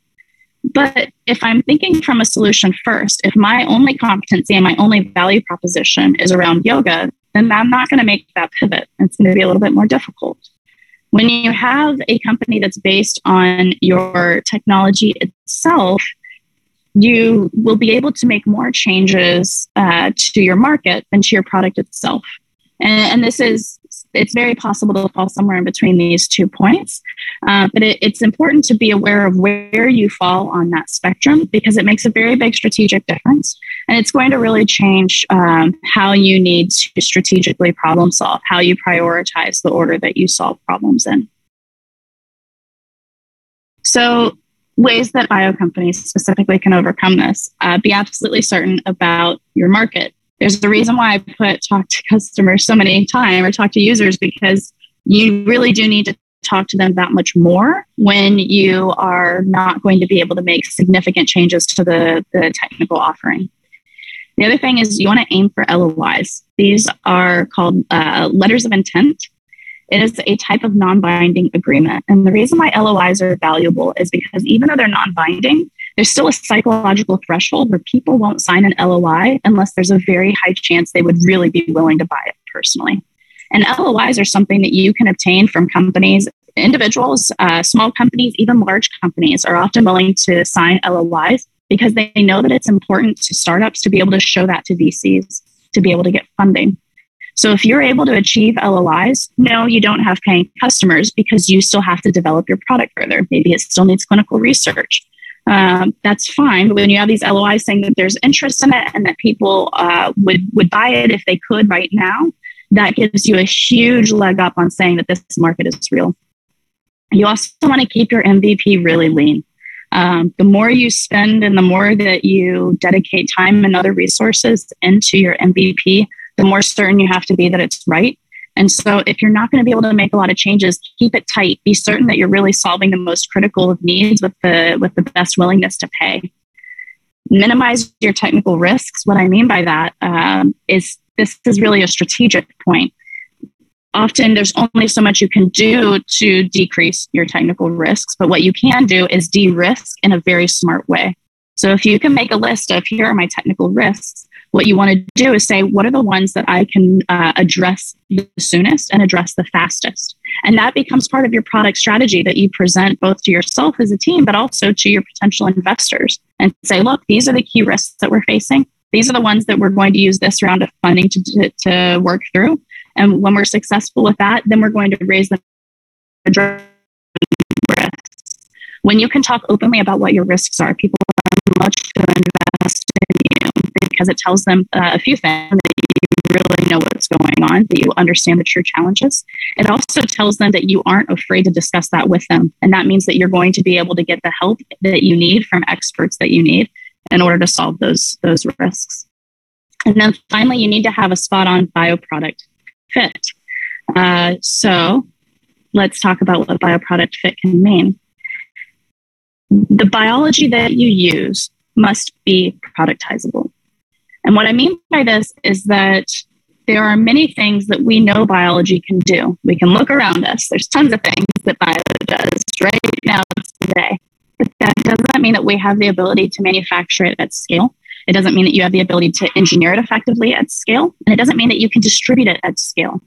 But if I'm thinking from a solution first, if my only competency and my only value proposition is around yoga, then I'm not going to make that pivot. It's going to be a little bit more difficult. When you have a company that's based on your technology itself, you will be able to make more changes uh, to your market than to your product itself. And, and, this is it's very possible to fall somewhere in between these two points. Uh, but it, it's important to be aware of where you fall on that spectrum because it makes a very big strategic difference. And it's going to really change um, how you need to strategically problem solve, how you prioritize the order that you solve problems in. So, ways that bio companies specifically can overcome this uh, be absolutely certain about your market there's a reason why I put talk to customers so many times or talk to users because you really do need to talk to them that much more when you are not going to be able to make significant changes to the, the technical offering. The other thing is you want to aim for LOIs. These are called uh, letters of intent. It is a type of non binding agreement. And the reason why LOIs are valuable is because even though they're non binding, there's still a psychological threshold where people won't sign an LOI unless there's a very high chance they would really be willing to buy it personally. And LOIs are something that you can obtain from companies, individuals, uh, small companies, even large companies are often willing to sign LOIs because they know that it's important to startups to be able to show that to VCs to be able to get funding. So if you're able to achieve LOIs, no, you don't have paying customers because you still have to develop your product further. Maybe it still needs clinical research um, that's fine. But when you have these LOIs saying that there's interest in it and that people uh, would would buy it if they could right now, that gives you a huge leg up on saying that this market is real. You also want to keep your MVP really lean. Um, the more you spend and the more that you dedicate time and other resources into your MVP, the more certain you have to be that it's right and so if you're not going to be able to make a lot of changes, keep it tight. Be certain that you're really solving the most critical of needs with the with the best willingness to pay. Minimize your technical risks. What I mean by that um, is this is really a strategic point. Often there's only so much you can do to decrease your technical risks, but what you can do is de-risk in a very smart way. So if you can make a list of here are my technical risks, what you want to do is say, what are the ones that I can uh, address the soonest and address the fastest? And that becomes part of your product strategy that you present both to yourself as a team, but also to your potential investors and say, look, these are the key risks that we're facing. These are the ones that we're going to use this round of funding to, to, to work through. And when we're successful with that, then we're going to raise the. When you can talk openly about what your risks are, people are much to invest in you because it tells them uh, a few things that you really know what's going on, that you understand the true challenges. It also tells them that you aren't afraid to discuss that with them. And that means that you're going to be able to get the help that you need from experts that you need in order to solve those, those risks. And then finally, you need to have a spot on bioproduct fit. Uh, so let's talk about what bioproduct fit can mean. The biology that you use must be productizable. And what I mean by this is that there are many things that we know biology can do. We can look around us. There's tons of things that bio does right now today. But that doesn't mean that we have the ability to manufacture it at scale. It doesn't mean that you have the ability to engineer it effectively at scale. And it doesn't mean that you can distribute it at scale.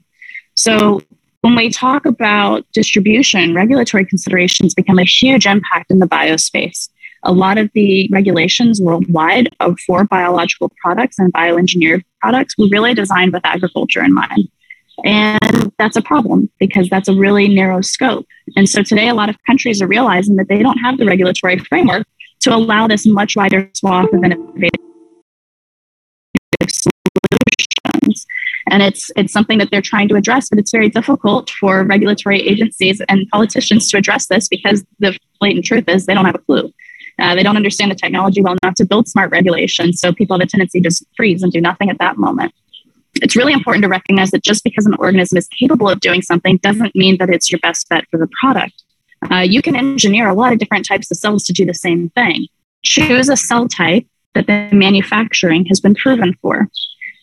So when we talk about distribution, regulatory considerations become a huge impact in the biospace a lot of the regulations worldwide for biological products and bioengineered products were really designed with agriculture in mind. And that's a problem because that's a really narrow scope. And so today, a lot of countries are realizing that they don't have the regulatory framework to allow this much wider swath of innovative solutions. And it's it's something that they're trying to address, but it's very difficult for regulatory agencies and politicians to address this because the blatant truth is they don't have a clue. Uh, they don't understand the technology well enough to build smart regulations. So people have a tendency to just freeze and do nothing at that moment. It's really important to recognize that just because an organism is capable of doing something doesn't mean that it's your best bet for the product. Uh, you can engineer a lot of different types of cells to do the same thing. Choose a cell type that the manufacturing has been proven for.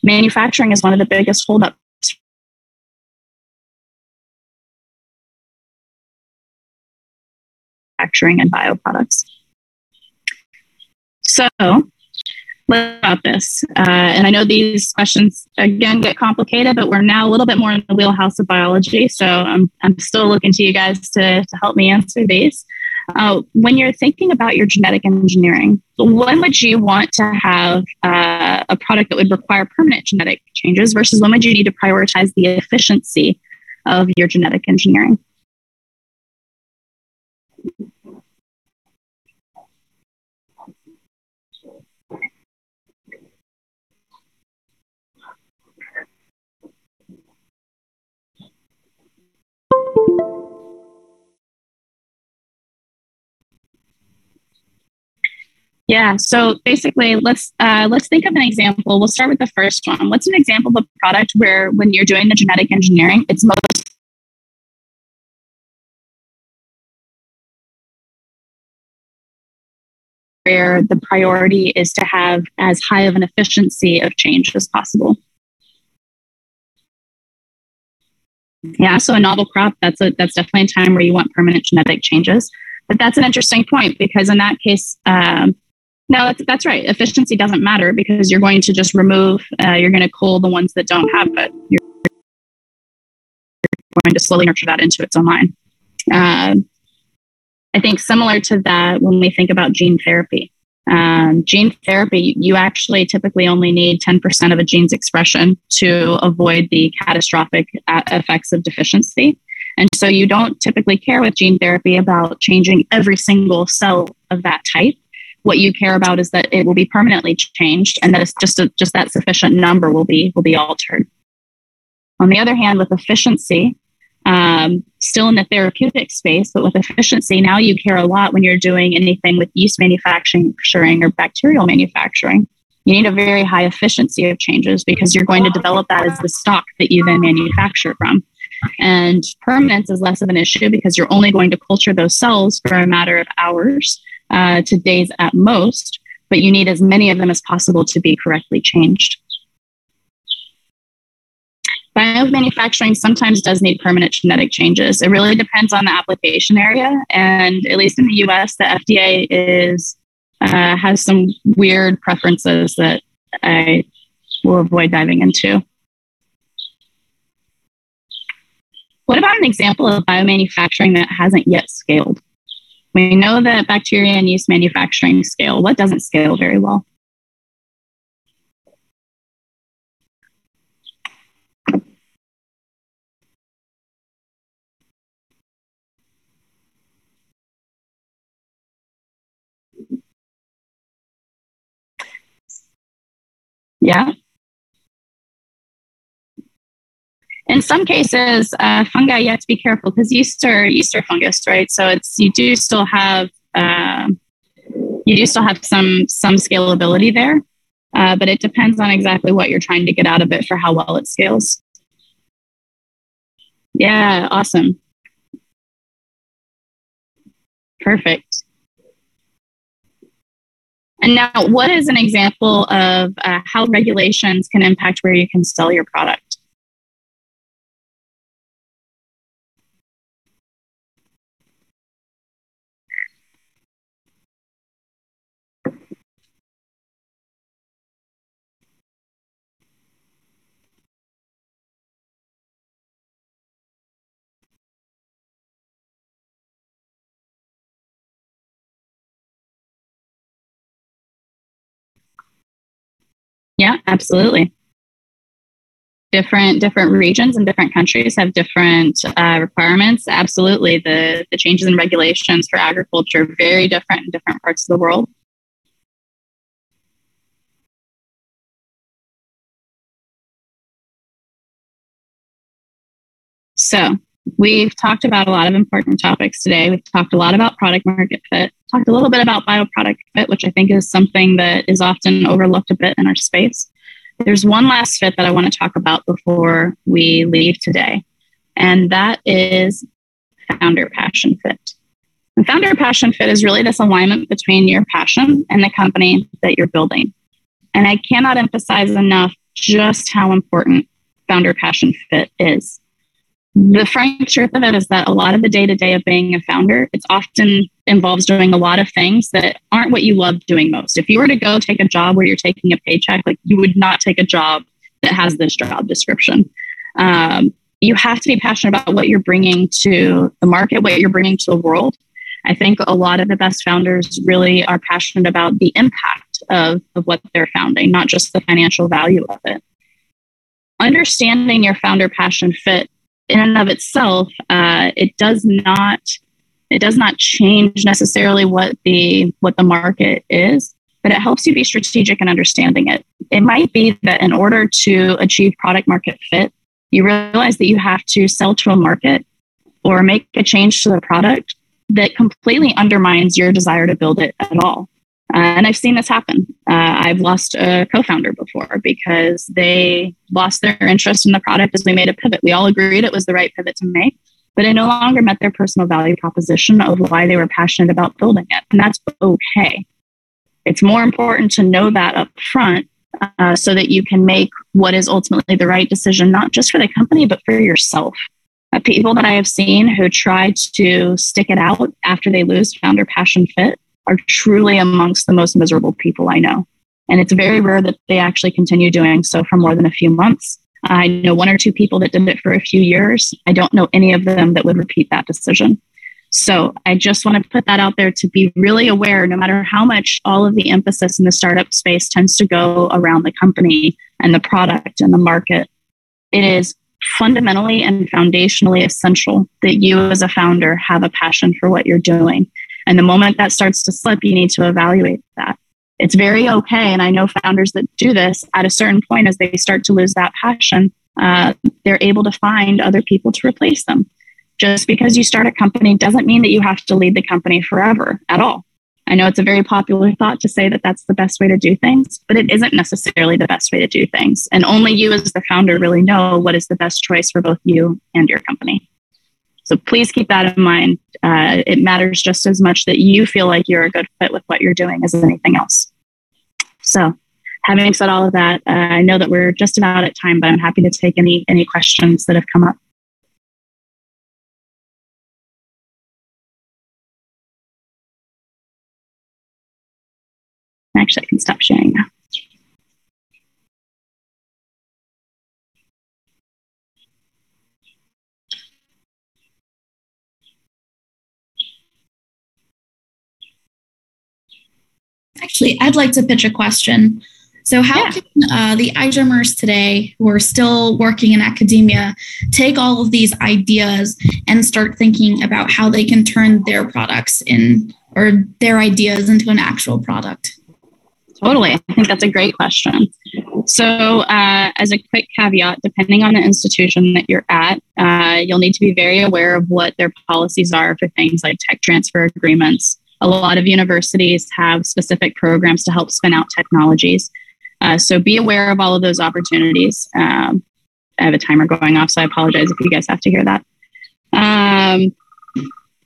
Manufacturing is one of the biggest holdups manufacturing and bioproducts. So, about this. Uh, and I know these questions again get complicated, but we're now a little bit more in the wheelhouse of biology. So I'm, I'm still looking to you guys to, to help me answer these. Uh, when you're thinking about your genetic engineering, when would you want to have uh, a product that would require permanent genetic changes versus when would you need to prioritize the efficiency of your genetic engineering. Yeah. So basically, let's uh, let's think of an example. We'll start with the first one. What's an example of a product where, when you're doing the genetic engineering, it's most where the priority is to have as high of an efficiency of change as possible. Yeah, so a novel crop, that's a that's definitely a time where you want permanent genetic changes. But that's an interesting point because in that case, um, no, that's, that's right. Efficiency doesn't matter because you're going to just remove, uh, you're going to cull the ones that don't have it. You're going to slowly nurture that into its own line. Uh, I think similar to that, when we think about gene therapy, um, gene therapy, you actually typically only need 10% of a gene's expression to avoid the catastrophic uh, effects of deficiency. And so you don't typically care with gene therapy about changing every single cell of that type what you care about is that it will be permanently changed and that it's just a, just that sufficient number will be will be altered on the other hand with efficiency um, still in the therapeutic space but with efficiency now you care a lot when you're doing anything with yeast manufacturing or bacterial manufacturing you need a very high efficiency of changes because you're going to develop that as the stock that you then manufacture from and permanence is less of an issue because you're only going to culture those cells for a matter of hours uh, to days at most, but you need as many of them as possible to be correctly changed. Biomanufacturing sometimes does need permanent genetic changes. It really depends on the application area, and at least in the U.S., the FDA is uh, has some weird preferences that I will avoid diving into. What about an example of biomanufacturing that hasn't yet scaled? We know that bacteria and yeast manufacturing scale. What doesn't scale very well? Yeah. in some cases, uh, fungi, you have to be careful because yeast are yeast are fungus, right? So it's you do still have uh, you do still have some some scalability there, uh, but it depends on exactly what you're trying to get out of it for how well it scales. Yeah, awesome. Perfect. And now, what is an example of uh, how regulations can impact where you can sell your product? Yeah, absolutely. Different different regions and different countries have different uh, requirements. Absolutely, the the changes in regulations for agriculture very different in different parts of the world. So, We've talked about a lot of important topics today. We've talked a lot about product market fit, talked a little bit about bioproduct fit, which I think is something that is often overlooked a bit in our space. There's one last fit that I want to talk about before we leave today, and that is founder passion fit. And founder passion fit is really this alignment between your passion and the company that you're building. And I cannot emphasize enough just how important founder passion fit is the frank truth of it is that a lot of the day to day of being a founder, it's often involves doing a lot of things that aren't what you love doing most. If you were to go take a job where you're taking a paycheck, like you would not take a job that has this job description. Um, you have to be passionate about what you're bringing to the market, what you're bringing to the world. I think a lot of the best founders really are passionate about the impact of, of what they're founding, not just the financial value of it. Understanding your founder passion fit in and of itself, uh, it does not it does not change necessarily what the what the market is, but it helps you be strategic in understanding it. It might be that in order to achieve product market fit, you realize that you have to sell to a market or make a change to the product that completely undermines your desire to build it at all. Uh, and I've seen this happen. Uh, I've lost a co founder before because they lost their interest in the product as we made a pivot. We all agreed it was the right pivot to make, but it no longer met their personal value proposition of why they were passionate about building it. And that's okay. It's more important to know that up front uh, so that you can make what is ultimately the right decision, not just for the company, but for yourself. Uh, people that I have seen who try to stick it out after they lose founder passion fit are truly amongst the most miserable people I know. And it's very rare that they actually continue doing so for more than a few months. I know one or two people that did it for a few years. I don't know any of them that would repeat that decision. So I just want to put that out there to be really aware, no matter how much all of the emphasis in the startup space tends to go around the company and the product and the market, it is fundamentally and foundationally essential that you as a founder have a passion for what you're doing and the moment that starts to slip, you need to evaluate that. It's very okay. And I know founders that do this at a certain point, as they start to lose that passion, uh, they're able to find other people to replace them. Just because you start a company doesn't mean that you have to lead the company forever at all. I know it's a very popular thought to say that that's the best way to do things, but it isn't necessarily the best way to do things. And only you, as the founder, really know what is the best choice for both you and your company. So please keep that in mind. Uh, it matters just as much that you feel like you're a good fit with what you're doing as anything else. So, having said all of that, uh, I know that we're just about at time, but I'm happy to take any any questions that have come up. Actually, I can stop sharing now. Actually, I'd like to pitch a question. So, how yeah. can uh, the iGEMers today, who are still working in academia, take all of these ideas and start thinking about how they can turn their products in or their ideas into an actual product? Totally. I think that's a great question. So, uh, as a quick caveat, depending on the institution that you're at, uh, you'll need to be very aware of what their policies are for things like tech transfer agreements, a lot of universities have specific programs to help spin out technologies. Uh, so be aware of all of those opportunities. Um, I have a timer going off, so I apologize if you guys have to hear that. Um,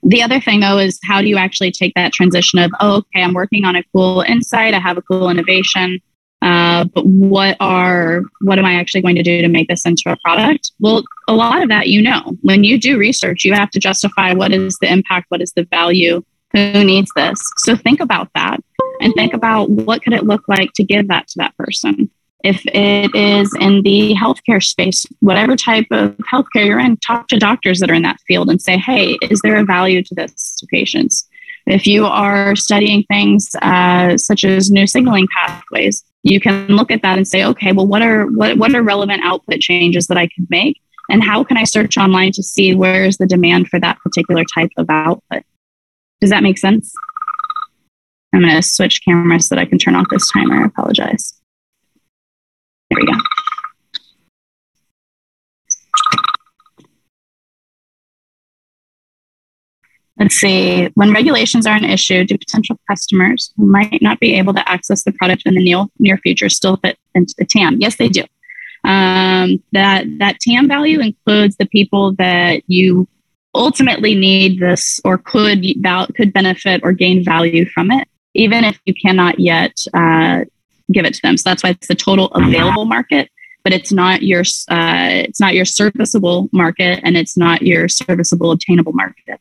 the other thing, though, is how do you actually take that transition of, oh, okay, I'm working on a cool insight, I have a cool innovation, uh, but what are what am I actually going to do to make this into a product? Well, a lot of that you know. When you do research, you have to justify what is the impact, what is the value, who needs this? So think about that and think about what could it look like to give that to that person? If it is in the healthcare space whatever type of healthcare you're in talk to doctors that are in that field and say hey is there a value to this to patients? If you are studying things uh, such as new signaling pathways you can look at that and say okay well what are what, what are relevant output changes that i could make? And how can i search online to see where is the demand for that particular type of output does that make sense? I'm going to switch cameras so that I can turn off this timer. I apologize. There we go. Let's see. When regulations are an issue, do potential customers who might not be able to access the product in the near, near future still fit into the TAM? Yes, they do. Um, that that TAM value includes the people that you ultimately need this or could could benefit or gain value from it, even if you cannot yet uh, give it to them. So that's why it's the total available market, but it's not your uh, it's not your serviceable market, and it's not your serviceable obtainable market.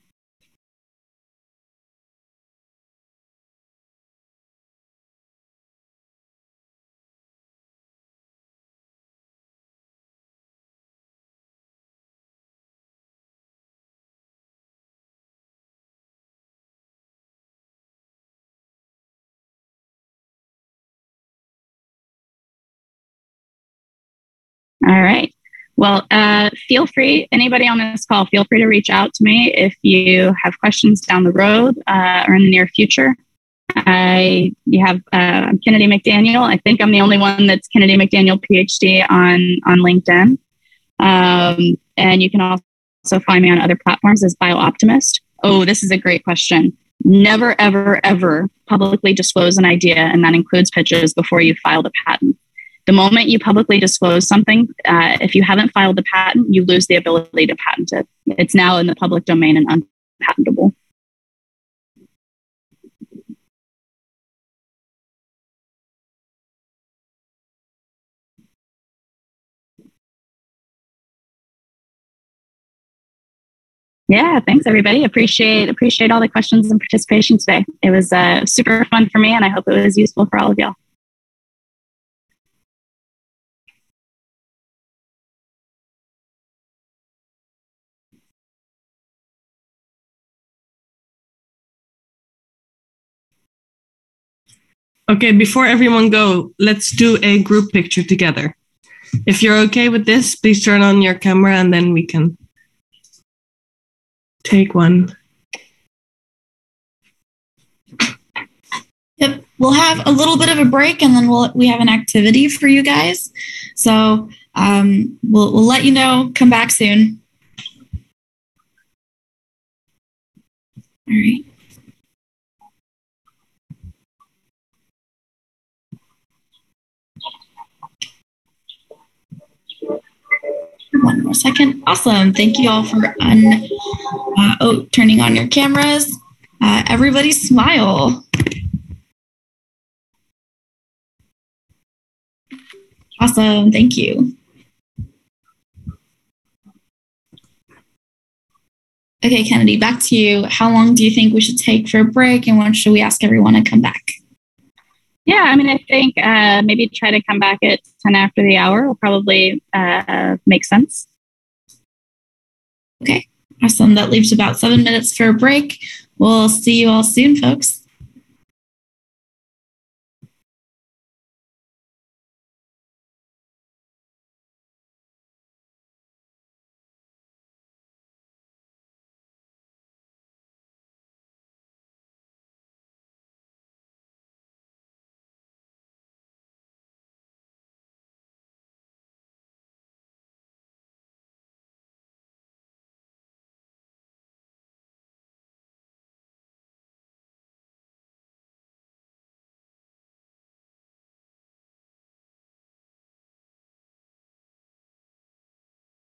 All right. Well, uh, feel free, anybody on this call, feel free to reach out to me if you have questions down the road uh, or in the near future. I you have uh, Kennedy McDaniel. I think I'm the only one that's Kennedy McDaniel PhD on on LinkedIn, um, and you can also find me on other platforms as BioOptimist. Oh, this is a great question. Never, ever, ever publicly disclose an idea, and that includes pitches before you file the patent. The moment you publicly disclose something, uh, if you haven't filed the patent, you lose the ability to patent it. It's now in the public domain and unpatentable. Yeah, thanks everybody. Appreciate appreciate all the questions and participation today. It was uh, super fun for me, and I hope it was useful for all of y'all. Okay, before everyone go, let's do a group picture together. If you're okay with this, please turn on your camera and then we can take one. Yep, we'll have a little bit of a break and then we'll we have an activity for you guys. So um, we'll we'll let you know. Come back soon. All right. One more second. Awesome. Thank you all for un, uh, oh, turning on your cameras. Uh, everybody smile. Awesome. Thank you. Okay, Kennedy, back to you. How long do you think we should take for a break and when should we ask everyone to come back? Yeah, I mean, I think uh, maybe try to come back at 10 after the hour will probably uh, make sense. Okay, awesome. That leaves about seven minutes for a break. We'll see you all soon, folks.